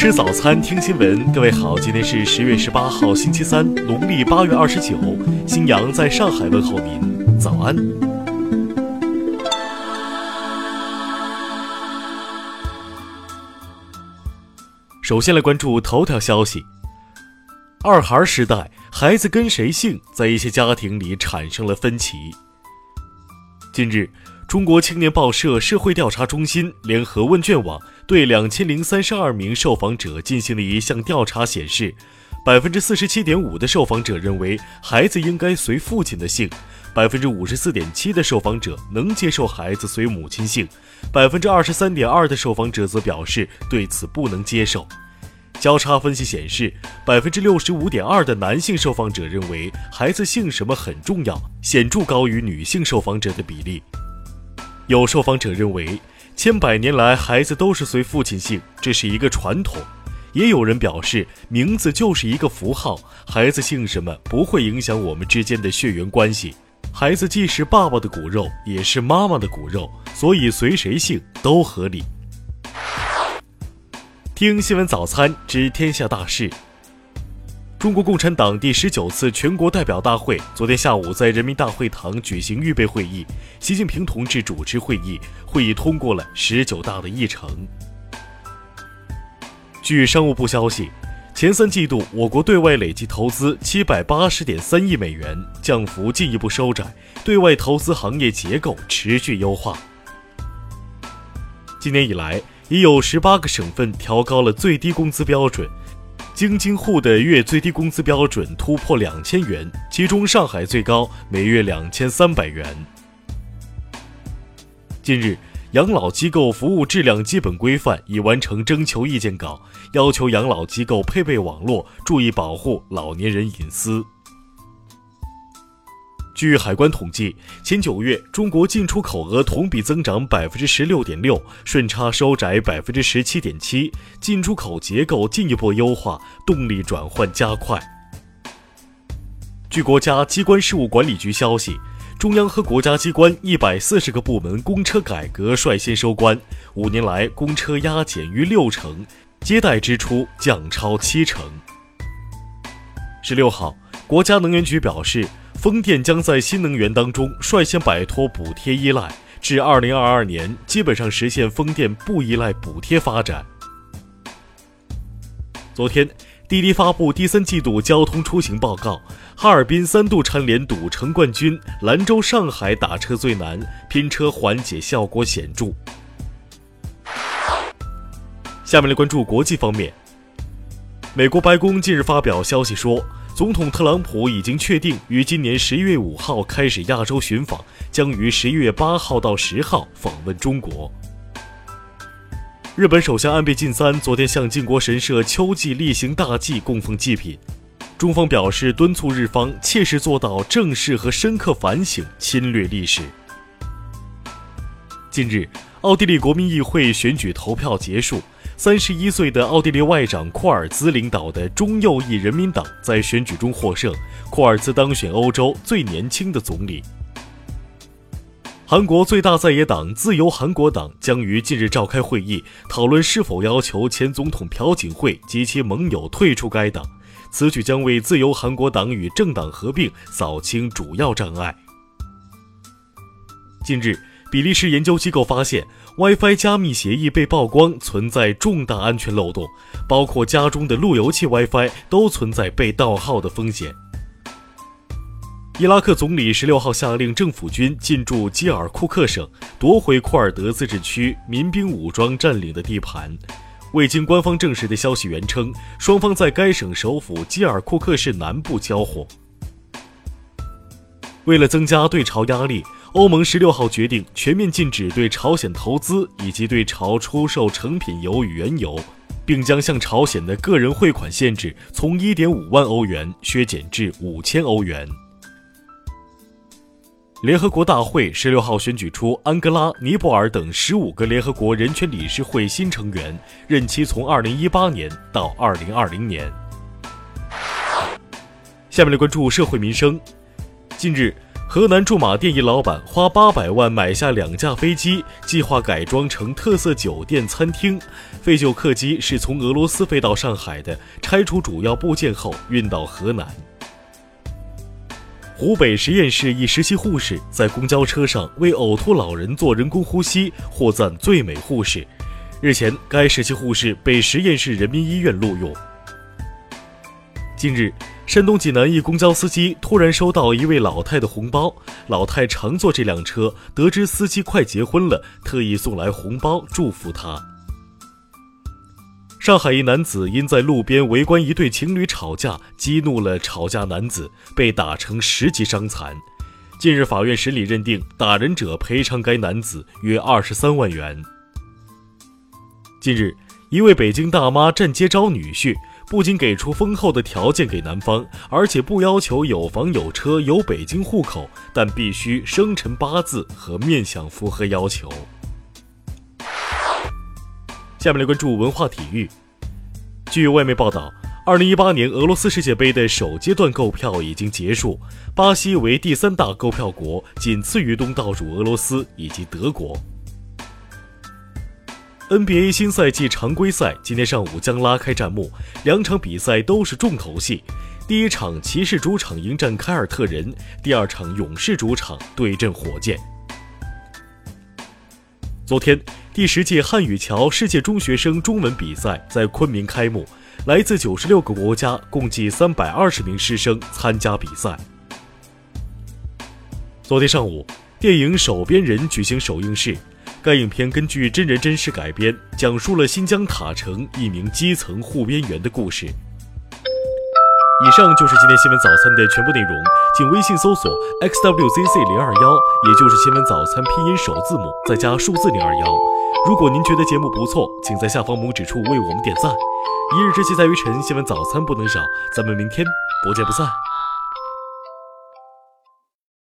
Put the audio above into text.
吃早餐，听新闻。各位好，今天是十月十八号，星期三，农历八月二十九。新阳在上海问候您，早安。首先来关注头条消息：二孩时代，孩子跟谁姓，在一些家庭里产生了分歧。近日。中国青年报社社会调查中心联合问卷网对两千零三十二名受访者进行了一项调查，显示，百分之四十七点五的受访者认为孩子应该随父亲的姓，百分之五十四点七的受访者能接受孩子随母亲姓，百分之二十三点二的受访者则表示对此不能接受。交叉分析显示，百分之六十五点二的男性受访者认为孩子姓什么很重要，显著高于女性受访者的比例。有受访者认为，千百年来孩子都是随父亲姓，这是一个传统；也有人表示，名字就是一个符号，孩子姓什么不会影响我们之间的血缘关系。孩子既是爸爸的骨肉，也是妈妈的骨肉，所以随谁姓都合理。听新闻早餐知天下大事。中国共产党第十九次全国代表大会昨天下午在人民大会堂举行预备会议，习近平同志主持会议，会议通过了十九大的议程。据商务部消息，前三季度我国对外累计投资七百八十点三亿美元，降幅进一步收窄，对外投资行业结构持续优化。今年以来，已有十八个省份调高了最低工资标准。京津沪的月最低工资标准突破两千元，其中上海最高，每月两千三百元。近日，养老机构服务质量基本规范已完成征求意见稿，要求养老机构配备网络，注意保护老年人隐私。据海关统计，前九月中国进出口额同比增长百分之十六点六，顺差收窄百分之十七点七，进出口结构进一步优化，动力转换加快。据国家机关事务管理局消息，中央和国家机关一百四十个部门公车改革率先收官，五年来公车压减逾六成，接待支出降超七成。十六号，国家能源局表示。风电将在新能源当中率先摆脱补贴依赖，至二零二二年基本上实现风电不依赖补贴发展。昨天，滴滴发布第三季度交通出行报告，哈尔滨三度蝉联堵城冠军，兰州、上海打车最难，拼车缓解效果显著。下面来关注国际方面，美国白宫近日发表消息说。总统特朗普已经确定于今年十一月五号开始亚洲寻访，将于十一月八号到十号访问中国。日本首相安倍晋三昨天向靖国神社秋季例行大祭供奉祭品，中方表示敦促日方切实做到正视和深刻反省侵略历史。近日，奥地利国民议会选举投票结束。三十一岁的奥地利外长库尔兹领导的中右翼人民党在选举中获胜，库尔兹当选欧洲最年轻的总理。韩国最大在野党自由韩国党将于近日召开会议，讨论是否要求前总统朴槿惠及其盟友退出该党。此举将为自由韩国党与政党合并扫清主要障碍。近日。比利时研究机构发现，WiFi 加密协议被曝光存在重大安全漏洞，包括家中的路由器 WiFi 都存在被盗号的风险。伊拉克总理十六号下令政府军进驻基尔库克省，夺回库尔德自治区民兵武装占领的地盘。未经官方证实的消息源称，双方在该省首府基尔库克市南部交火。为了增加对朝压力。欧盟十六号决定全面禁止对朝鲜投资以及对朝出售成品油与原油，并将向朝鲜的个人汇款限制从一点五万欧元削减至五千欧元。联合国大会十六号选举出安哥拉、尼泊尔等十五个联合国人权理事会新成员，任期从二零一八年到二零二零年。下面来关注社会民生，近日。河南驻马店一老板花八百万买下两架飞机，计划改装成特色酒店餐厅。废旧客机是从俄罗斯飞到上海的，拆除主要部件后运到河南。湖北十堰市一实习护士在公交车上为呕吐老人做人工呼吸，获赞最美护士。日前，该实习护士被十堰市人民医院录用。近日，山东济南一公交司机突然收到一位老太的红包，老太常坐这辆车，得知司机快结婚了，特意送来红包祝福他。上海一男子因在路边围观一对情侣吵架，激怒了吵架男子，被打成十级伤残。近日，法院审理认定，打人者赔偿该男子约二十三万元。近日，一位北京大妈站街招女婿，不仅给出丰厚的条件给男方，而且不要求有房有车有北京户口，但必须生辰八字和面相符合要求。下面来关注文化体育。据外媒报道，二零一八年俄罗斯世界杯的首阶段购票已经结束，巴西为第三大购票国，仅次于东道主俄罗斯以及德国。NBA 新赛季常规赛今天上午将拉开战幕，两场比赛都是重头戏。第一场骑士主场迎战凯尔特人，第二场勇士主场对阵火箭。昨天。第十届汉语桥世界中学生中文比赛在昆明开幕，来自九十六个国家，共计三百二十名师生参加比赛。昨天上午，电影《守边人》举行首映式，该影片根据真人真事改编，讲述了新疆塔城一名基层护边员的故事。以上就是今天新闻早餐的全部内容，请微信搜索 xwzc 零二幺，也就是新闻早餐拼音首字母再加数字零二幺。如果您觉得节目不错，请在下方拇指处为我们点赞。一日之计在于晨，新闻早餐不能少，咱们明天不见不散。